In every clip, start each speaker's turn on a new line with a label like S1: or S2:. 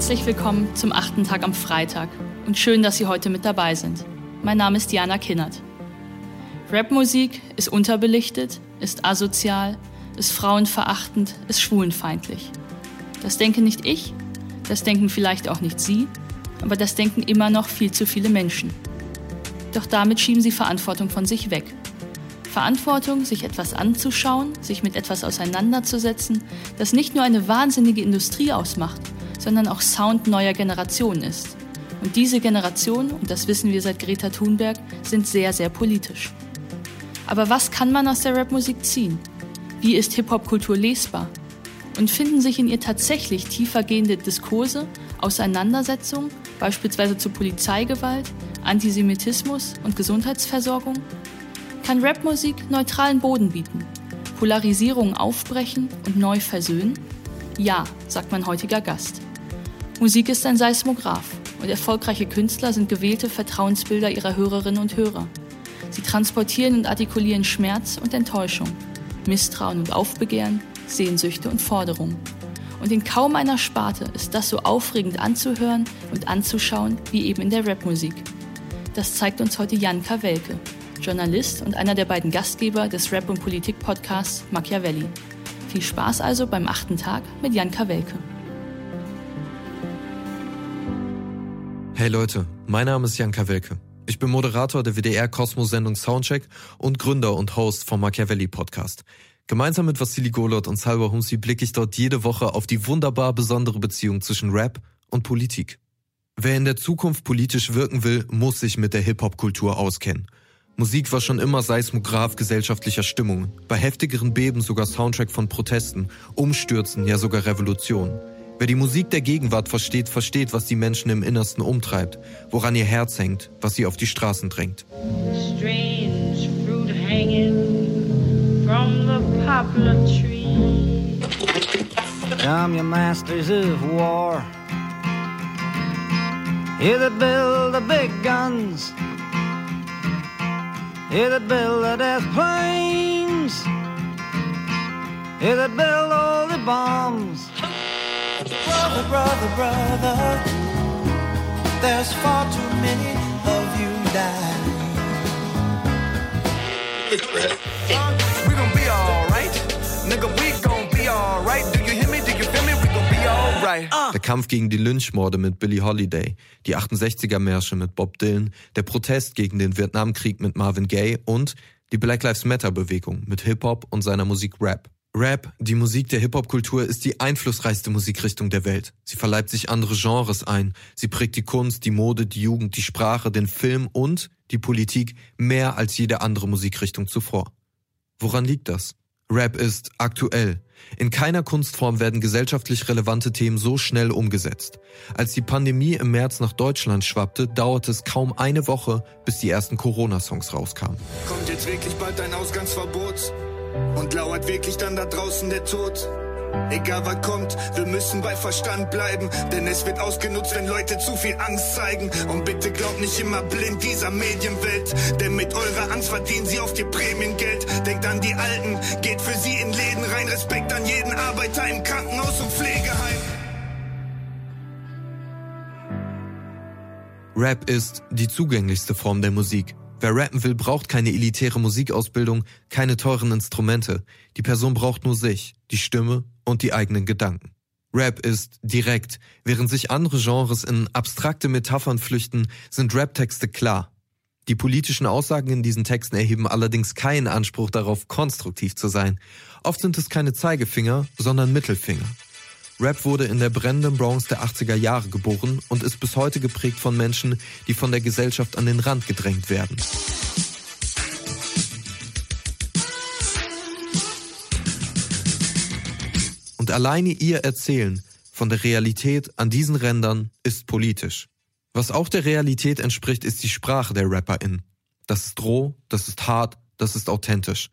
S1: Herzlich willkommen zum achten Tag am Freitag und schön, dass Sie heute mit dabei sind. Mein Name ist Diana Kinnert. Rapmusik ist unterbelichtet, ist asozial, ist frauenverachtend, ist schwulenfeindlich. Das denke nicht ich, das denken vielleicht auch nicht Sie, aber das denken immer noch viel zu viele Menschen. Doch damit schieben sie Verantwortung von sich weg. Verantwortung, sich etwas anzuschauen, sich mit etwas auseinanderzusetzen, das nicht nur eine wahnsinnige Industrie ausmacht, sondern auch Sound neuer Generationen ist. Und diese Generation, und das wissen wir seit Greta Thunberg, sind sehr, sehr politisch. Aber was kann man aus der Rapmusik ziehen? Wie ist Hip-Hop-Kultur lesbar? Und finden sich in ihr tatsächlich tiefergehende Diskurse, Auseinandersetzungen, beispielsweise zu Polizeigewalt, Antisemitismus und Gesundheitsversorgung? Kann Rapmusik neutralen Boden bieten, Polarisierung aufbrechen und neu versöhnen? Ja, sagt mein heutiger Gast. Musik ist ein Seismograph und erfolgreiche Künstler sind gewählte Vertrauensbilder ihrer Hörerinnen und Hörer. Sie transportieren und artikulieren Schmerz und Enttäuschung, Misstrauen und Aufbegehren, Sehnsüchte und Forderungen. Und in kaum einer Sparte ist das so aufregend anzuhören und anzuschauen wie eben in der Rapmusik. Das zeigt uns heute Jan Kawelke, Journalist und einer der beiden Gastgeber des Rap- und Politik-Podcasts Machiavelli. Viel Spaß also beim achten Tag mit Jan Kawelke.
S2: Hey Leute, mein Name ist Jan Kawelke. Ich bin Moderator der WDR-Kosmos-Sendung Soundcheck und Gründer und Host vom Machiavelli-Podcast. Gemeinsam mit Vassili Golot und Salva Humsi blicke ich dort jede Woche auf die wunderbar besondere Beziehung zwischen Rap und Politik. Wer in der Zukunft politisch wirken will, muss sich mit der Hip-Hop-Kultur auskennen. Musik war schon immer Seismograph gesellschaftlicher Stimmungen, bei heftigeren Beben sogar Soundtrack von Protesten, Umstürzen, ja sogar Revolutionen. Wer die Musik der Gegenwart versteht, versteht, was die Menschen im Innersten umtreibt, woran ihr Herz hängt, was sie auf die Straßen drängt. Strange fruit hanging from the poplar tree. Come, your masters of war. Here that build the big guns. Here that build the death planes. Here that build all the bombs. Brother, brother, brother, there's far too many of you dying. We gon' be alright, nigga, we gon' be alright. Do you hear me? Do you feel me? We gon' be alright. Uh. Der Kampf gegen die Lynchmorde mit Billie Holiday, die 68er-Märsche mit Bob Dylan, der Protest gegen den Vietnamkrieg mit Marvin Gaye und die Black Lives Matter-Bewegung mit Hip-Hop und seiner Musik Rap. Rap, die Musik der Hip-Hop-Kultur, ist die einflussreichste Musikrichtung der Welt. Sie verleibt sich andere Genres ein. Sie prägt die Kunst, die Mode, die Jugend, die Sprache, den Film und die Politik mehr als jede andere Musikrichtung zuvor. Woran liegt das? Rap ist aktuell. In keiner Kunstform werden gesellschaftlich relevante Themen so schnell umgesetzt. Als die Pandemie im März nach Deutschland schwappte, dauerte es kaum eine Woche, bis die ersten Corona-Songs rauskamen. Kommt jetzt wirklich bald ein Ausgangsverbot? Und lauert wirklich dann da draußen der Tod? Egal was kommt, wir müssen bei Verstand bleiben, denn es wird ausgenutzt, wenn Leute zu viel Angst zeigen. Und bitte glaubt nicht immer blind dieser Medienwelt, denn mit eurer Angst verdienen sie oft ihr Prämiengeld. Denkt an die Alten, geht für sie in Läden rein, Respekt an jeden Arbeiter im Krankenhaus und Pflegeheim. Rap ist die zugänglichste Form der Musik. Wer rappen will, braucht keine elitäre Musikausbildung, keine teuren Instrumente. Die Person braucht nur sich, die Stimme und die eigenen Gedanken. Rap ist direkt. Während sich andere Genres in abstrakte Metaphern flüchten, sind Rap-Texte klar. Die politischen Aussagen in diesen Texten erheben allerdings keinen Anspruch darauf, konstruktiv zu sein. Oft sind es keine Zeigefinger, sondern Mittelfinger. Rap wurde in der brennenden Bronx der 80er Jahre geboren und ist bis heute geprägt von Menschen, die von der Gesellschaft an den Rand gedrängt werden. Und alleine ihr Erzählen von der Realität an diesen Rändern ist politisch. Was auch der Realität entspricht, ist die Sprache der RapperInnen. Das ist roh, das ist hart, das ist authentisch.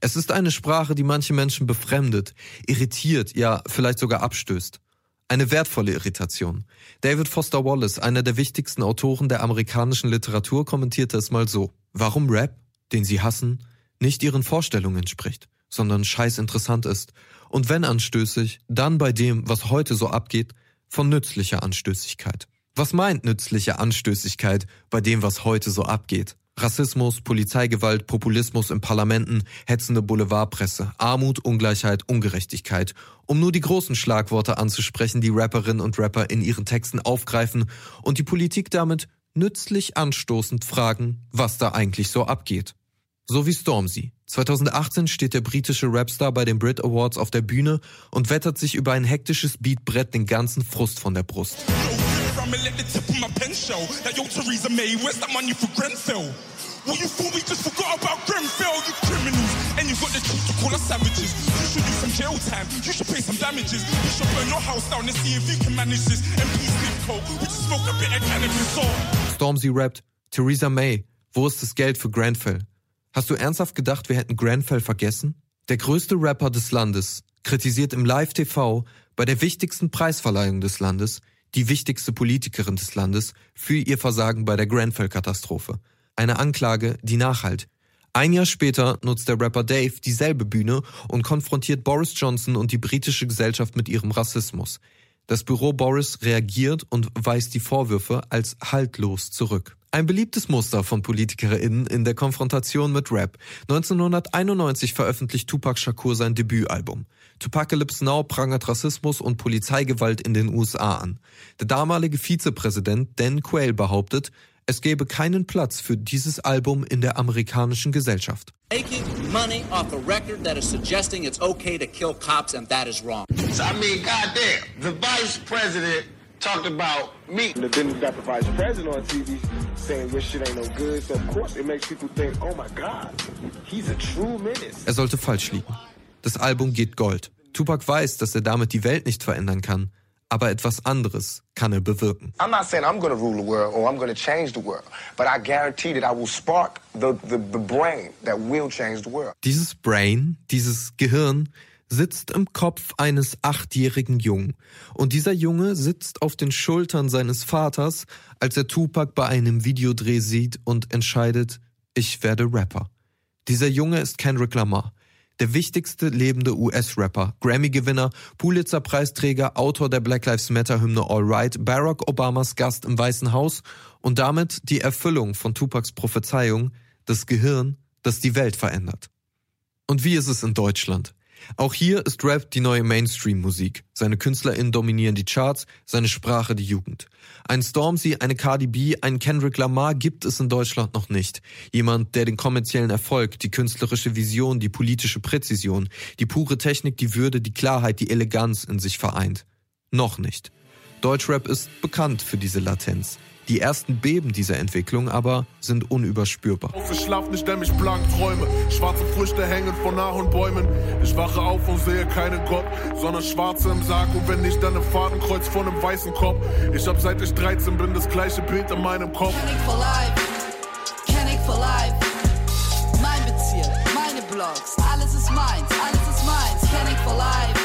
S2: Es ist eine Sprache, die manche Menschen befremdet, irritiert, ja vielleicht sogar abstößt. Eine wertvolle Irritation. David Foster Wallace, einer der wichtigsten Autoren der amerikanischen Literatur, kommentierte es mal so. Warum Rap, den sie hassen, nicht ihren Vorstellungen entspricht, sondern scheiß interessant ist. Und wenn anstößig, dann bei dem, was heute so abgeht, von nützlicher Anstößigkeit. Was meint nützliche Anstößigkeit bei dem, was heute so abgeht? Rassismus, Polizeigewalt, Populismus in Parlamenten, hetzende Boulevardpresse, Armut, Ungleichheit, Ungerechtigkeit. Um nur die großen Schlagworte anzusprechen, die Rapperinnen und Rapper in ihren Texten aufgreifen und die Politik damit nützlich anstoßend fragen, was da eigentlich so abgeht. So wie Stormzy. 2018 steht der britische Rapstar bei den Brit Awards auf der Bühne und wettert sich über ein hektisches Beatbrett den ganzen Frust von der Brust. Well, you fool, we just forgot about Grenfell, you criminals. And you got the truth to call us savages. You should do some jail time, you should pay some damages. You should burn your house down and see if you can manage this. And peace, live we just smoke a bit of cannabis. So. Stormzy rappt, Theresa May, wo ist das Geld für Grenfell? Hast du ernsthaft gedacht, wir hätten Grenfell vergessen? Der größte Rapper des Landes kritisiert im Live-TV bei der wichtigsten Preisverleihung des Landes die wichtigste Politikerin des Landes für ihr Versagen bei der Grenfell-Katastrophe. Eine Anklage, die nachhalt. Ein Jahr später nutzt der Rapper Dave dieselbe Bühne und konfrontiert Boris Johnson und die britische Gesellschaft mit ihrem Rassismus. Das Büro Boris reagiert und weist die Vorwürfe als haltlos zurück. Ein beliebtes Muster von PolitikerInnen in der Konfrontation mit Rap. 1991 veröffentlicht Tupac Shakur sein Debütalbum. Tupacalypse Now prangert Rassismus und Polizeigewalt in den USA an. Der damalige Vizepräsident Dan Quayle behauptet, es gäbe keinen Platz für dieses Album in der amerikanischen Gesellschaft. Making money off a record that is suggesting it's okay to kill cops and that is wrong. So I mean, goddamn, the vice president talked about me. And then you got the vice president on TV saying your shit ain't no good. So of course it makes people think, oh my God, he's a true menace. Er sollte falsch liegen. Das Album geht Gold. Tupac weiß, dass er damit die Welt nicht verändern kann aber etwas anderes kann er bewirken. I'm not saying I'm to rule the world or I'm to change the world, but I guarantee that I will spark the, the, the brain that will change the world. Dieses Brain, dieses Gehirn sitzt im Kopf eines achtjährigen Jungen. Und dieser Junge sitzt auf den Schultern seines Vaters, als er Tupac bei einem Videodreh sieht und entscheidet, ich werde Rapper. Dieser Junge ist Kendrick Lamar der wichtigste lebende US-Rapper, Grammy-Gewinner, Pulitzer-Preisträger, Autor der Black Lives Matter-Hymne All Right, Barack Obamas Gast im Weißen Haus und damit die Erfüllung von Tupacs Prophezeiung, das Gehirn, das die Welt verändert. Und wie ist es in Deutschland? Auch hier ist Rap die neue Mainstream-Musik. Seine KünstlerInnen dominieren die Charts, seine Sprache die Jugend. Ein Stormzy, eine Cardi B, ein Kendrick Lamar gibt es in Deutschland noch nicht. Jemand, der den kommerziellen Erfolg, die künstlerische Vision, die politische Präzision, die pure Technik, die Würde, die Klarheit, die Eleganz in sich vereint. Noch nicht. Deutschrap ist bekannt für diese Latenz. Die ersten Beben dieser Entwicklung aber sind unüberspürbar. Ich schlaf nicht, denn ich blank träume. Schwarze Früchte hängen von Ahornbäumen. Ich wache auf und sehe keinen Gott, sondern Schwarze im Sarg. Und wenn nicht, dann ein Fadenkreuz vor einem weißen Kopf. Ich hab seit ich 13 bin das gleiche Bild in meinem Kopf. Kenn ich for life. Kenn ich for life. Mein Bezirk, meine Blogs. Alles ist meins, alles ist meins. Kenn ich for life.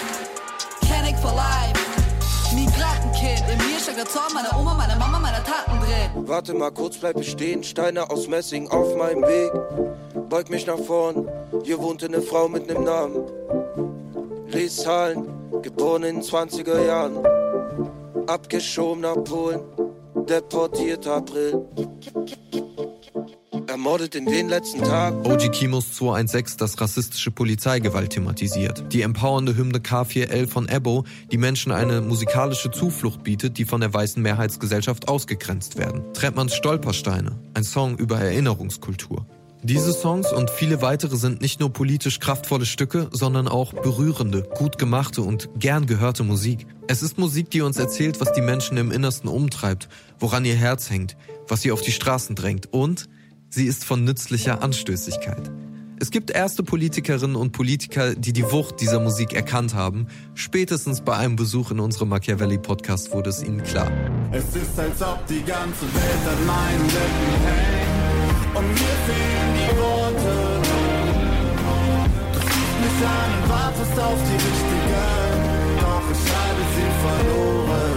S2: Kenn ich for life. Migrantenkind, in mir steckt der Zorn meiner Oma, meiner Mama, drin. Warte mal kurz, bleib ich stehen, Steine aus Messing auf meinem Weg. Beug mich nach vorn, hier wohnte eine Frau mit nem Namen. Zahlen, geboren in 20er Jahren. Abgeschoben nach Polen, deportiert April ermordet in den letzten Tagen. OG Kimos 216 das rassistische Polizeigewalt thematisiert. Die empowernde Hymne K4L von Ebo, die Menschen eine musikalische Zuflucht bietet, die von der weißen Mehrheitsgesellschaft ausgegrenzt werden. Treppmanns Stolpersteine, ein Song über Erinnerungskultur. Diese Songs und viele weitere sind nicht nur politisch kraftvolle Stücke, sondern auch berührende, gut gemachte und gern gehörte Musik. Es ist Musik, die uns erzählt, was die Menschen im Innersten umtreibt, woran ihr Herz hängt, was sie auf die Straßen drängt und Sie ist von nützlicher Anstößigkeit. Es gibt erste Politikerinnen und Politiker, die die Wucht dieser Musik erkannt haben. Spätestens bei einem Besuch in unserem Machiavelli-Podcast wurde es ihnen klar. Es ist, als ob die ganze Welt an meinen Lippen hängt. Und mir fehlen die Worte. Du siehst mich an und wartest auf die richtige. Doch ich habe sie verloren.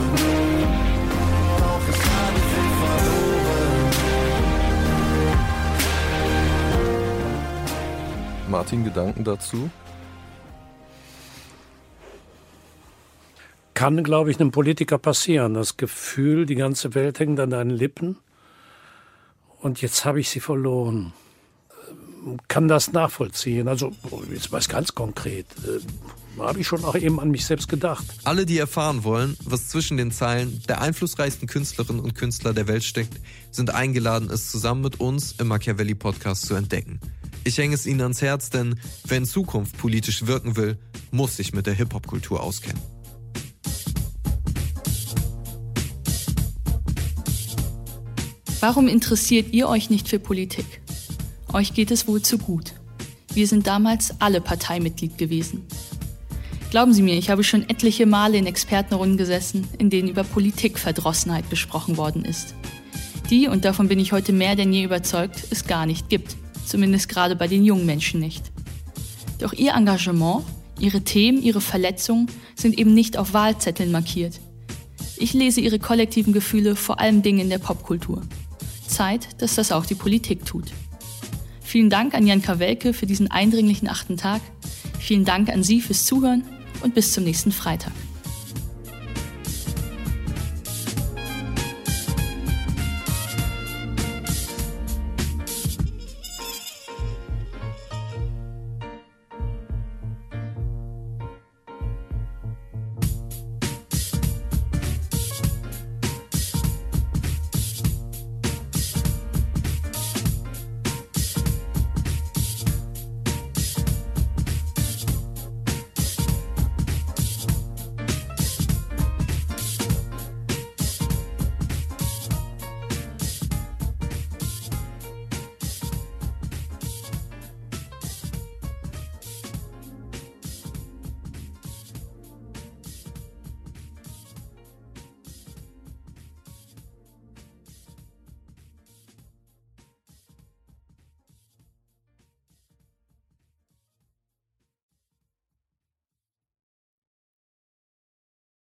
S3: Martin Gedanken dazu? kann, glaube ich, einem Politiker passieren. Das Gefühl, die ganze Welt hängt an deinen Lippen und jetzt habe ich sie verloren. Kann das nachvollziehen? Also, jetzt mal ganz konkret. Äh, habe ich schon auch eben an mich selbst gedacht.
S2: Alle, die erfahren wollen, was zwischen den Zeilen der einflussreichsten Künstlerinnen und Künstler der Welt steckt, sind eingeladen, es zusammen mit uns im Machiavelli Podcast zu entdecken. Ich hänge es Ihnen ans Herz, denn wer in Zukunft politisch wirken will, muss sich mit der Hip-Hop-Kultur auskennen.
S1: Warum interessiert ihr euch nicht für Politik? Euch geht es wohl zu gut. Wir sind damals alle Parteimitglied gewesen. Glauben Sie mir, ich habe schon etliche Male in Expertenrunden gesessen, in denen über Politikverdrossenheit gesprochen worden ist. Die, und davon bin ich heute mehr denn je überzeugt, es gar nicht gibt. Zumindest gerade bei den jungen Menschen nicht. Doch ihr Engagement, ihre Themen, ihre Verletzungen sind eben nicht auf Wahlzetteln markiert. Ich lese ihre kollektiven Gefühle vor allem Dingen in der Popkultur. Zeit, dass das auch die Politik tut. Vielen Dank an Jan Kawelke für diesen eindringlichen achten Tag. Vielen Dank an Sie fürs Zuhören und bis zum nächsten Freitag.